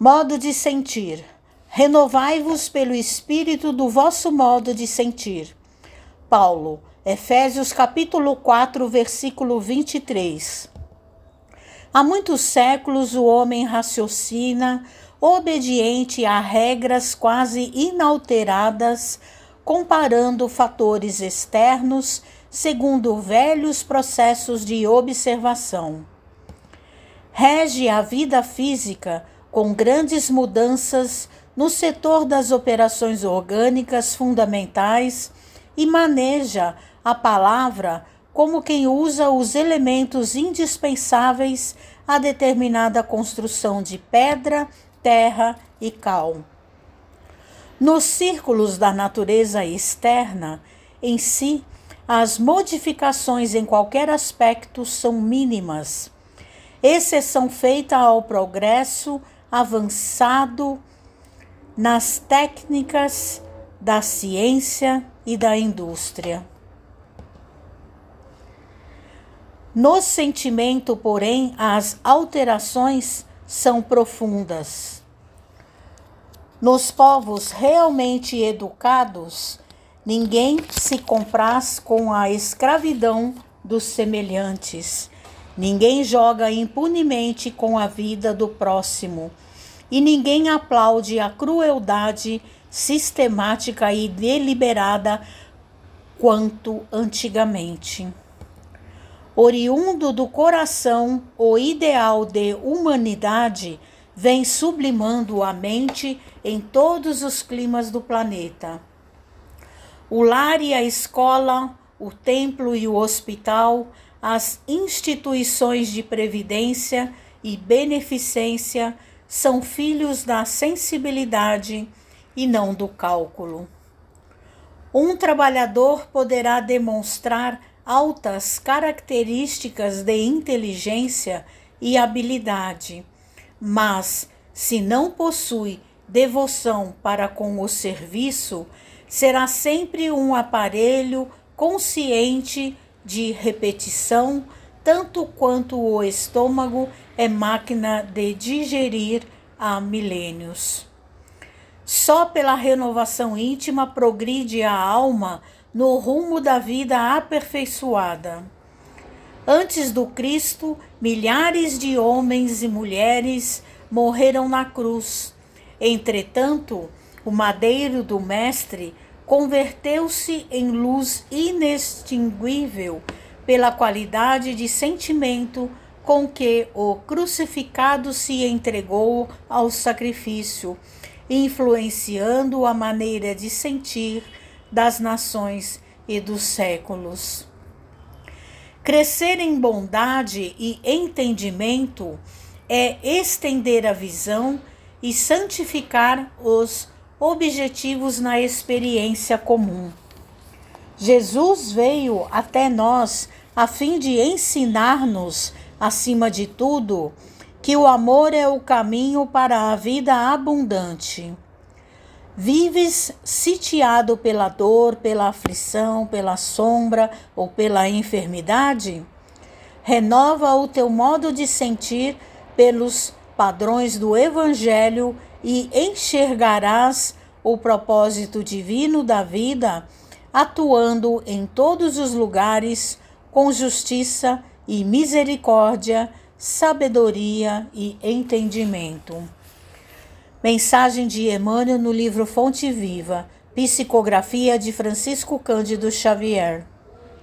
Modo de sentir. Renovai-vos pelo espírito do vosso modo de sentir. Paulo, Efésios capítulo 4, versículo 23. Há muitos séculos o homem raciocina, obediente a regras quase inalteradas, comparando fatores externos segundo velhos processos de observação. Rege a vida física com grandes mudanças no setor das operações orgânicas fundamentais e maneja a palavra como quem usa os elementos indispensáveis a determinada construção de pedra, terra e cal. Nos círculos da natureza externa, em si, as modificações em qualquer aspecto são mínimas, exceção feita ao progresso avançado nas técnicas da ciência e da indústria. No sentimento, porém, as alterações são profundas. Nos povos realmente educados, ninguém se compraz com a escravidão dos semelhantes Ninguém joga impunemente com a vida do próximo e ninguém aplaude a crueldade sistemática e deliberada quanto antigamente. Oriundo do coração, o ideal de humanidade vem sublimando a mente em todos os climas do planeta. O lar e a escola, o templo e o hospital as instituições de previdência e beneficência são filhos da sensibilidade e não do cálculo. Um trabalhador poderá demonstrar altas características de inteligência e habilidade, mas se não possui devoção para com o serviço, será sempre um aparelho consciente de repetição, tanto quanto o estômago é máquina de digerir há milênios. Só pela renovação íntima progride a alma no rumo da vida aperfeiçoada. Antes do Cristo, milhares de homens e mulheres morreram na cruz. Entretanto, o madeiro do Mestre converteu-se em luz inextinguível pela qualidade de sentimento com que o crucificado se entregou ao sacrifício, influenciando a maneira de sentir das nações e dos séculos. Crescer em bondade e entendimento é estender a visão e santificar os objetivos na experiência comum. Jesus veio até nós a fim de ensinar-nos, acima de tudo, que o amor é o caminho para a vida abundante. Vives sitiado pela dor, pela aflição, pela sombra ou pela enfermidade? Renova o teu modo de sentir pelos padrões do Evangelho e enxergarás o propósito divino da vida, atuando em todos os lugares com justiça e misericórdia, sabedoria e entendimento. Mensagem de Emmanuel no livro Fonte Viva, Psicografia de Francisco Cândido Xavier.